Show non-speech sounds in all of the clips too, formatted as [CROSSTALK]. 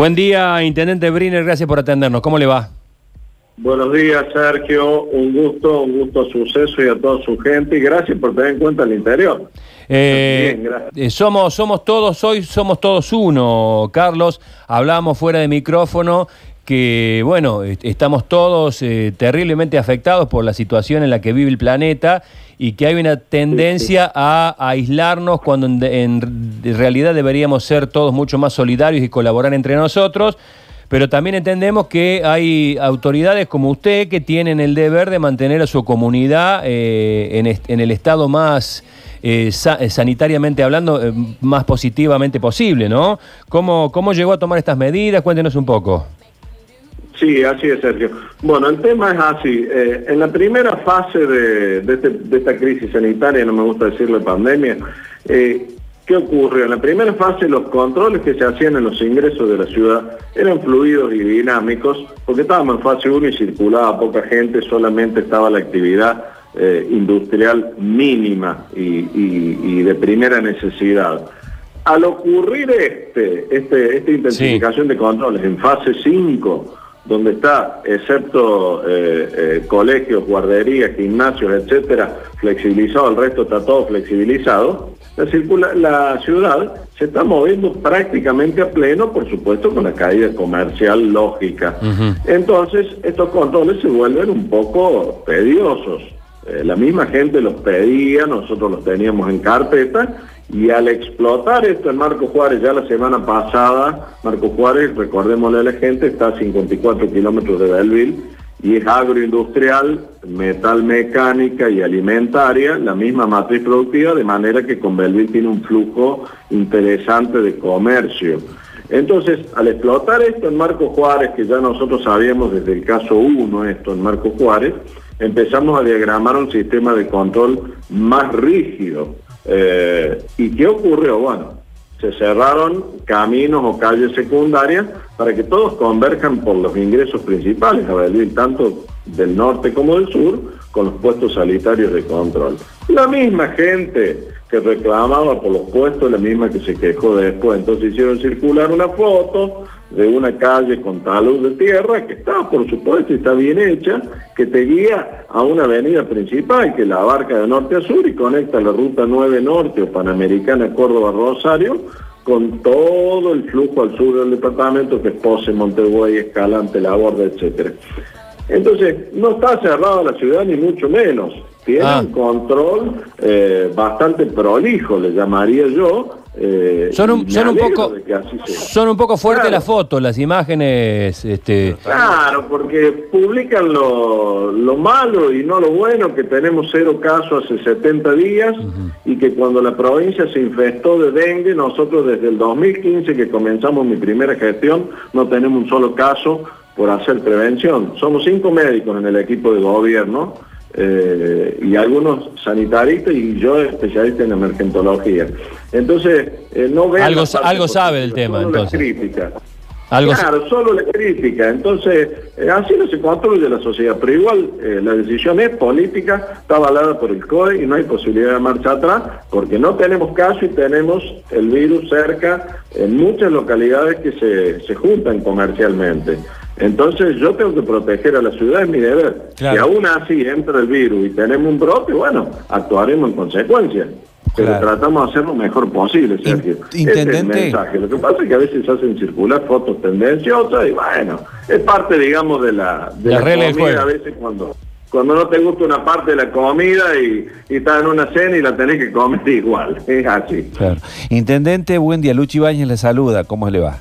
Buen día, Intendente Briner, gracias por atendernos. ¿Cómo le va? Buenos días, Sergio. Un gusto, un gusto suceso y a toda su gente. Y gracias por tener en cuenta el interior. Eh, Bien, eh, somos, somos todos, hoy somos todos uno, Carlos. Hablamos fuera de micrófono que, bueno, estamos todos eh, terriblemente afectados por la situación en la que vive el planeta y que hay una tendencia a, aislarnos cuando en, realidad deberíamos ser todos mucho más solidarios y colaborar entre nosotros. Pero también entendemos que hay autoridades como usted que tienen el deber de mantener a su comunidad eh, en, el estado más eh, sanitariamente hablando, más positivamente posible, ¿no? ¿Cómo, ¿Cómo llegó a tomar estas medidas? Cuéntenos un poco. Sí, así es, Sergio. Bueno, el tema es así. Eh, en la primera fase este, de, esta crisis sanitaria, no me gusta decirle pandemia, eh, ¿qué ocurrió? En la primera fase los controles que se hacían en los ingresos de la ciudad eran fluidos y dinámicos, porque estábamos en fase 1 y circulaba poca gente, solamente estaba la actividad eh, industrial mínima y, de primera necesidad. Al ocurrir este, este esta intensificación de controles en fase 5, donde está, excepto eh, eh, colegios, guarderías, gimnasios, etcétera, flexibilizado, el resto está todo flexibilizado, la, la ciudad se está moviendo prácticamente a pleno, por supuesto, con la caída comercial lógica. Entonces, estos controles se vuelven un poco tediosos. Eh, la misma gente los pedía, nosotros los teníamos en carpeta y al explotar esto en Marco Juárez ya la semana pasada, Marco Juárez, recordémosle a la gente, está a 54 kilómetros de Belleville y es agroindustrial, metal mecánica y alimentaria, la misma matriz productiva, de manera que con Belleville tiene un flujo interesante de comercio. Entonces, al explotar esto en Marco Juárez, que ya nosotros sabíamos desde el caso 1 esto en Marco Juárez, empezamos a diagramar un sistema de control más rígido eh, ¿Y qué ocurrió? Bueno, se cerraron caminos o calles secundarias para que todos converjan por los ingresos principales, a ver, tanto del norte como del sur, con los puestos sanitarios de control. La misma gente que reclamaba por los puestos, la misma que se quejó después, entonces hicieron circular una foto de una calle con talud de tierra, que está, por supuesto, está bien hecha, que te guía a una avenida principal que la abarca de norte a sur y conecta la ruta 9 norte o panamericana Córdoba-Rosario con todo el flujo al sur del departamento que es Pose, Montevideo, Escalante, La Borda, etcétera. Entonces, no está cerrada la ciudad ni mucho menos. Tiene ah. un control eh, bastante prolijo, le llamaría yo, eh, son, un, son, un poco, son un poco fuertes las fotos, las imágenes. Este... Claro, porque publican lo, malo y no lo bueno, que tenemos cero casos hace 70 días y que cuando la provincia se infestó de dengue, nosotros desde el 2015 que comenzamos mi primera gestión, no tenemos un solo caso por hacer prevención. Somos cinco médicos en el equipo de gobierno eh, y algunos sanitaristas y yo especialista en emergentología. Entonces, eh, no veo... Algo, algo sabe del tema, entonces. Crítica. Claro, solo la crítica. Entonces, eh, así no se construye la sociedad, pero igual la decisión es política, está avalada por el COE y no hay posibilidad de marcha atrás, porque no tenemos caso y tenemos el virus cerca en muchas localidades que se, se juntan comercialmente. Entonces yo tengo que proteger a la ciudad, es mi deber. Y aún así entra el virus y tenemos un brote, bueno, actuaremos en consecuencia. Pero tratamos de hacer lo mejor posible, Sergio. Intendente. Lo que pasa es que a veces hacen circular fotos tendenciosas y bueno, es parte, digamos, de la, de la, comida a veces cuando cuando no te gusta una parte de la comida y, y, estás en una cena y la tenés que comer [LAUGHS] igual. Es así. Intendente, buen día. Luchi Bañez le saluda. ¿Cómo le va?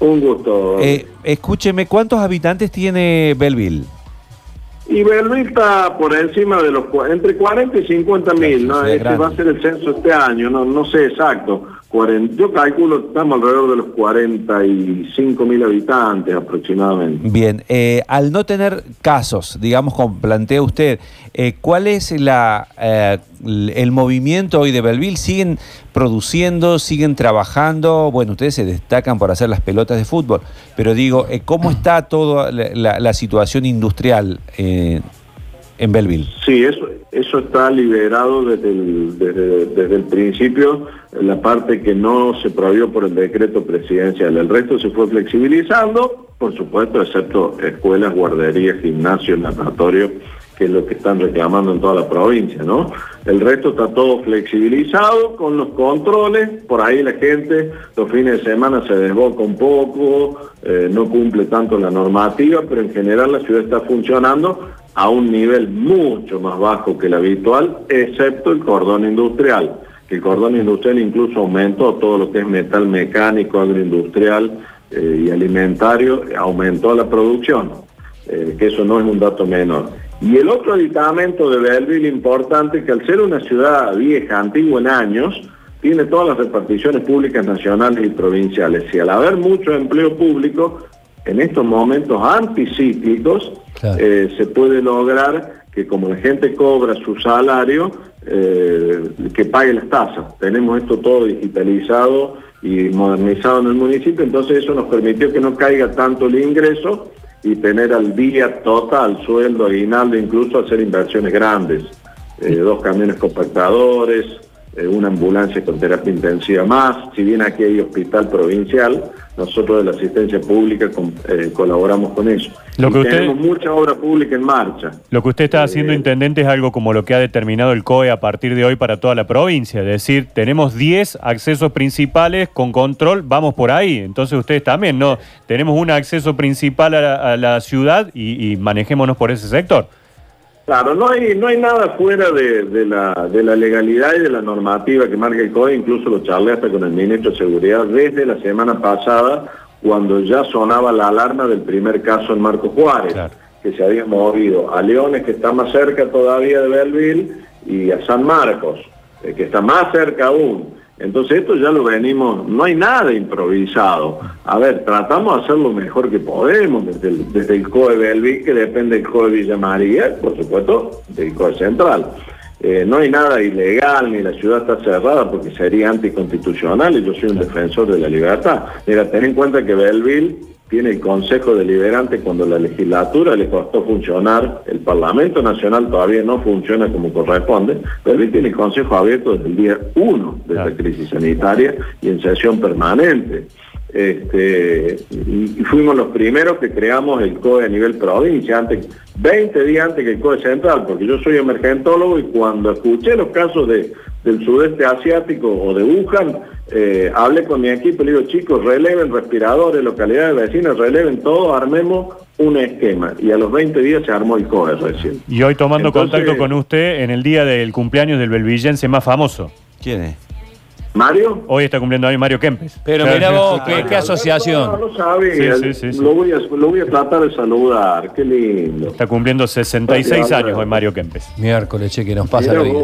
Un gusto. Eh, escúcheme, ¿cuántos habitantes tiene Belleville? Y Belleville está por encima de los entre 40 y 50 mil, ¿no? Este va a ser el censo este año, no, no sé exacto yo calculo estamos alrededor de los 45 mil habitantes aproximadamente. Bien, eh, al no tener casos, digamos, como plantea usted, eh, ¿cuál es la, eh, el movimiento hoy de Belville? ¿Siguen produciendo, siguen trabajando? Bueno, ustedes se destacan por hacer las pelotas de fútbol, pero digo, ¿cómo está toda la, la situación industrial? En Belleville. Sí, eso, eso está liberado desde el, desde, el principio, la parte que no se prohibió por el decreto presidencial. El resto se fue flexibilizando, por supuesto, excepto escuelas, guarderías, gimnasios, laboratorios, que es lo que están reclamando en toda la provincia, ¿no? El resto está todo flexibilizado con los controles, por ahí la gente los fines de semana se desboca un poco, eh, no cumple tanto la normativa, pero en general la ciudad está funcionando a un nivel mucho más bajo que el habitual, excepto el cordón industrial, que el cordón industrial incluso aumentó todo lo que es metal mecánico, agroindustrial eh, y alimentario, aumentó la producción, eh, que eso no es un dato menor. Y el otro aditamento de Belleville importante, que al ser una ciudad vieja, antigua en años, tiene todas las reparticiones públicas nacionales y provinciales. Y al haber mucho empleo público, en estos momentos anticíclicos, eh, se puede lograr que como la gente cobra su salario, eh, que pague las tasas. Tenemos esto todo digitalizado y modernizado en el municipio, entonces eso nos permitió que no caiga tanto el ingreso y tener al día total sueldo, aguinaldo, incluso hacer inversiones grandes. Eh, dos camiones compactadores, una ambulancia con terapia intensiva más. Si bien aquí hay hospital provincial, nosotros de la asistencia pública eh, colaboramos con eso. Lo que tenemos mucha obra pública en marcha. Lo que usted está haciendo, intendente, es algo como lo que ha determinado el COE a partir de hoy para toda la provincia. Es decir, tenemos 10 accesos principales con control, vamos por ahí. Entonces ustedes también, ¿no? Tenemos un acceso principal a la, ciudad y manejémonos por ese sector. Claro, no hay, no hay nada fuera de, la, de la legalidad y de la normativa que marca el COE, incluso lo charlé hasta con el ministro de Seguridad desde la semana pasada, cuando ya sonaba la alarma del primer caso en Marco Juárez, que se había movido a Leones, que está más cerca todavía de Belleville, y a San Marcos, eh, que está más cerca aún. Entonces esto ya lo venimos, no hay nada improvisado. A ver, tratamos de hacer lo mejor que podemos desde el, desde el COE que depende del COE Villa María, por supuesto, del COE Central. Eh, no hay nada ilegal, ni la ciudad está cerrada porque sería anticonstitucional y yo soy un defensor de la libertad. Mira, ten en cuenta que Belleville tiene el Consejo Deliberante cuando la legislatura le costó funcionar, el Parlamento Nacional todavía no funciona como corresponde, pero él tiene el Consejo abierto desde el día 1 de la crisis sanitaria y en sesión permanente. Este, y, fuimos los primeros que creamos el COE a nivel provincia, antes, 20 días antes que el COE central, porque yo soy emergentólogo y cuando escuché los casos de, del sudeste asiático o de Wuhan, eh, hablé con mi equipo y le digo, chicos, releven respiradores, localidades vecinas, releven todo, armemos un esquema. Y a los 20 días se armó el COE recién. Y hoy tomando contacto con usted en el día del cumpleaños del belvillense más famoso. ¿Quién es? ¿Mario? Hoy está cumpliendo años Mario Kempes. Pero mira vos, ¿qué, asociación? No, lo sabía. lo, voy a, lo voy a tratar de saludar. Qué lindo. Está cumpliendo 66 años hoy Mario Kempes. Miércoles, che, que nos pasa la vida.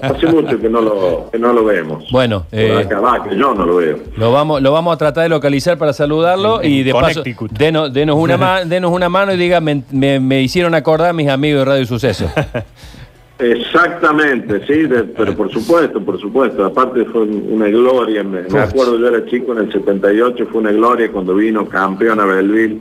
hace mucho que no lo, que no lo vemos. Bueno, eh, que yo no lo veo. Lo vamos, lo vamos a tratar de localizar para saludarlo y de paso, denos, denos, una denos una mano y diga, me, me, me hicieron acordar mis amigos de Radio Suceso. [LAUGHS] Exactamente, sí, pero por supuesto, por supuesto. Aparte fue una gloria, me, acuerdo, yo era chico en el 78, fue una gloria cuando vino campeón a Belleville.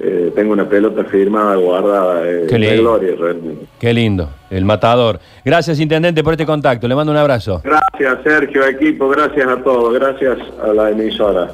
Eh, tengo una pelota firmada, guardada, eh, Qué gloria realmente. Qué lindo, el matador. Gracias, Intendente, por este contacto. Le mando un abrazo. Gracias, Sergio, equipo, gracias a todos, gracias a la emisora.